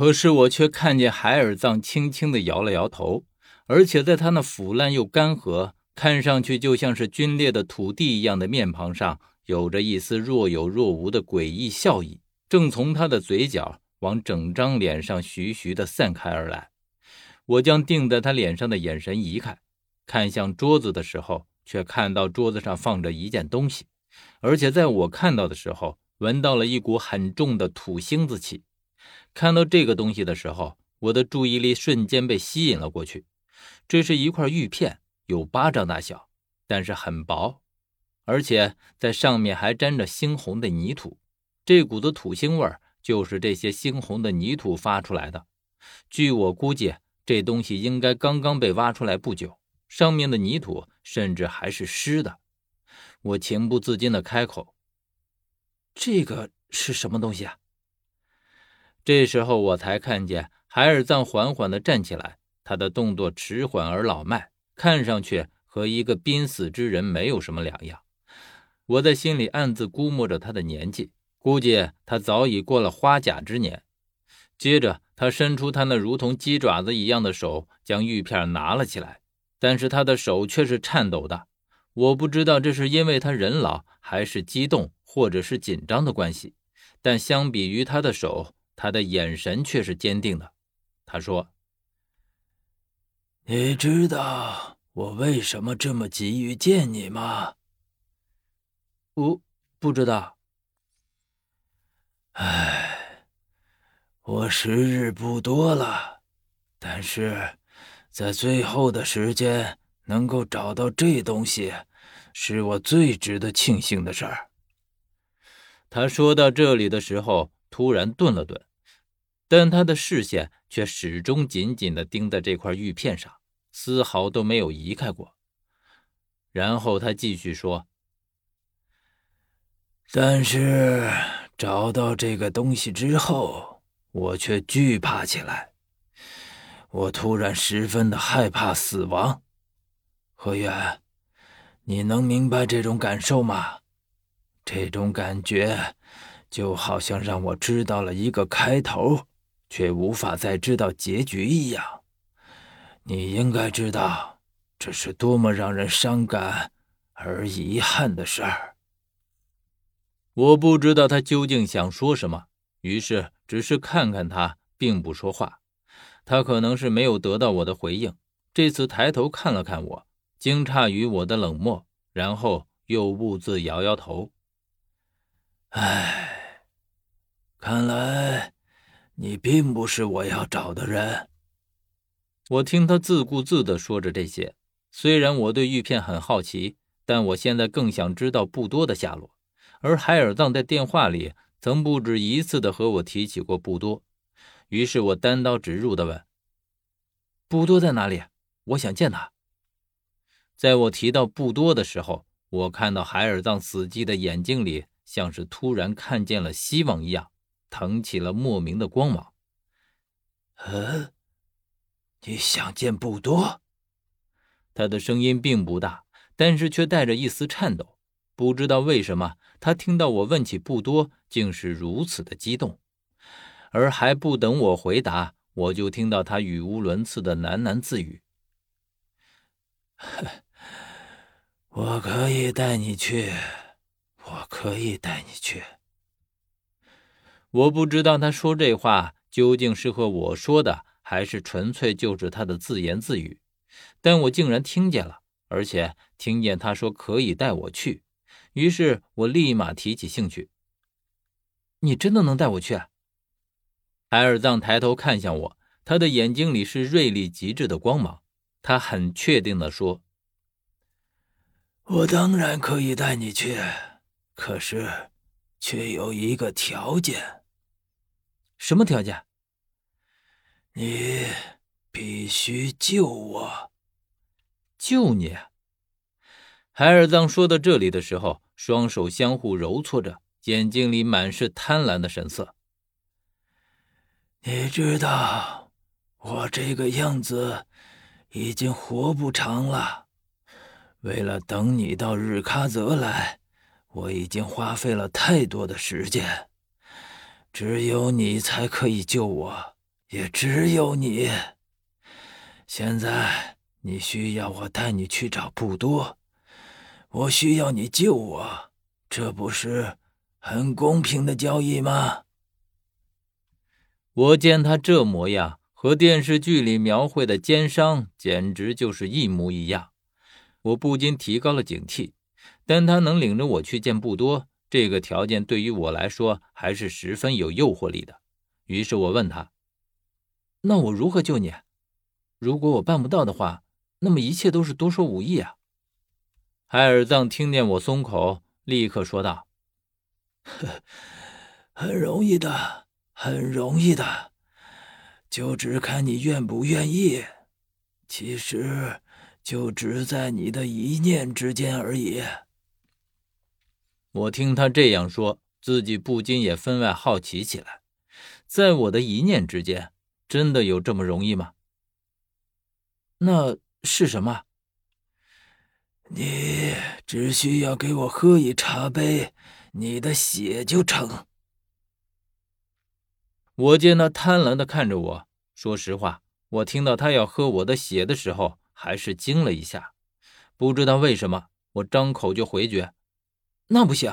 可是我却看见海尔藏轻轻的摇了摇头，而且在他那腐烂又干涸、看上去就像是皲裂的土地一样的面庞上，有着一丝若有若无的诡异笑意，正从他的嘴角往整张脸上徐徐的散开而来。我将定在他脸上的眼神移开，看向桌子的时候，却看到桌子上放着一件东西，而且在我看到的时候，闻到了一股很重的土腥子气。看到这个东西的时候，我的注意力瞬间被吸引了过去。这是一块玉片，有巴掌大小，但是很薄，而且在上面还沾着猩红的泥土。这股子土腥味儿就是这些猩红的泥土发出来的。据我估计，这东西应该刚刚被挖出来不久，上面的泥土甚至还是湿的。我情不自禁地开口：“这个是什么东西啊？”这时候我才看见海尔藏缓缓地站起来，他的动作迟缓而老迈，看上去和一个濒死之人没有什么两样。我在心里暗自估摸着他的年纪，估计他早已过了花甲之年。接着，他伸出他那如同鸡爪子一样的手，将玉片拿了起来，但是他的手却是颤抖的。我不知道这是因为他人老，还是激动，或者是紧张的关系，但相比于他的手。他的眼神却是坚定的。他说：“你知道我为什么这么急于见你吗？”“不，不知道。”“唉，我时日不多了，但是在最后的时间能够找到这东西，是我最值得庆幸的事儿。”他说到这里的时候，突然顿了顿。但他的视线却始终紧紧地盯在这块玉片上，丝毫都没有移开过。然后他继续说：“但是找到这个东西之后，我却惧怕起来。我突然十分的害怕死亡。何远，你能明白这种感受吗？这种感觉，就好像让我知道了一个开头。”却无法再知道结局一样，你应该知道这是多么让人伤感而遗憾的事儿。我不知道他究竟想说什么，于是只是看看他，并不说话。他可能是没有得到我的回应，这次抬头看了看我，惊诧于我的冷漠，然后又兀自摇摇头。唉，看来。你并不是我要找的人。我听他自顾自地说着这些。虽然我对玉片很好奇，但我现在更想知道布多的下落。而海尔藏在电话里曾不止一次地和我提起过布多。于是我单刀直入地问：“布多在哪里？我想见他。”在我提到布多的时候，我看到海尔藏死寂的眼睛里，像是突然看见了希望一样。腾起了莫名的光芒。嗯，你想见布多？他的声音并不大，但是却带着一丝颤抖。不知道为什么，他听到我问起布多，竟是如此的激动。而还不等我回答，我就听到他语无伦次的喃喃自语：“我可以带你去，我可以带你去。”我不知道他说这话究竟是和我说的，还是纯粹就是他的自言自语，但我竟然听见了，而且听见他说可以带我去，于是我立马提起兴趣。你真的能带我去？啊海尔藏抬头看向我，他的眼睛里是锐利极致的光芒，他很确定地说：“我当然可以带你去，可是却有一个条件。”什么条件？你必须救我，救你。海尔藏说到这里的时候，双手相互揉搓着，眼睛里满是贪婪的神色。你知道，我这个样子已经活不长了。为了等你到日喀则来，我已经花费了太多的时间。只有你才可以救我，也只有你。现在你需要我带你去找布多，我需要你救我，这不是很公平的交易吗？我见他这模样，和电视剧里描绘的奸商简直就是一模一样，我不禁提高了警惕。但他能领着我去见布多，这个条件对于我来说还是十分有诱惑力的。于是我问他：“那我如何救你？如果我办不到的话，那么一切都是多说无益啊。”海尔藏听见我松口，立刻说道：“很容易的。”很容易的，就只看你愿不愿意。其实，就只在你的一念之间而已。我听他这样说，自己不禁也分外好奇起来。在我的一念之间，真的有这么容易吗？那是什么？你只需要给我喝一茶杯你的血就成。我见他贪婪的看着我，说实话，我听到他要喝我的血的时候，还是惊了一下。不知道为什么，我张口就回绝：“那不行，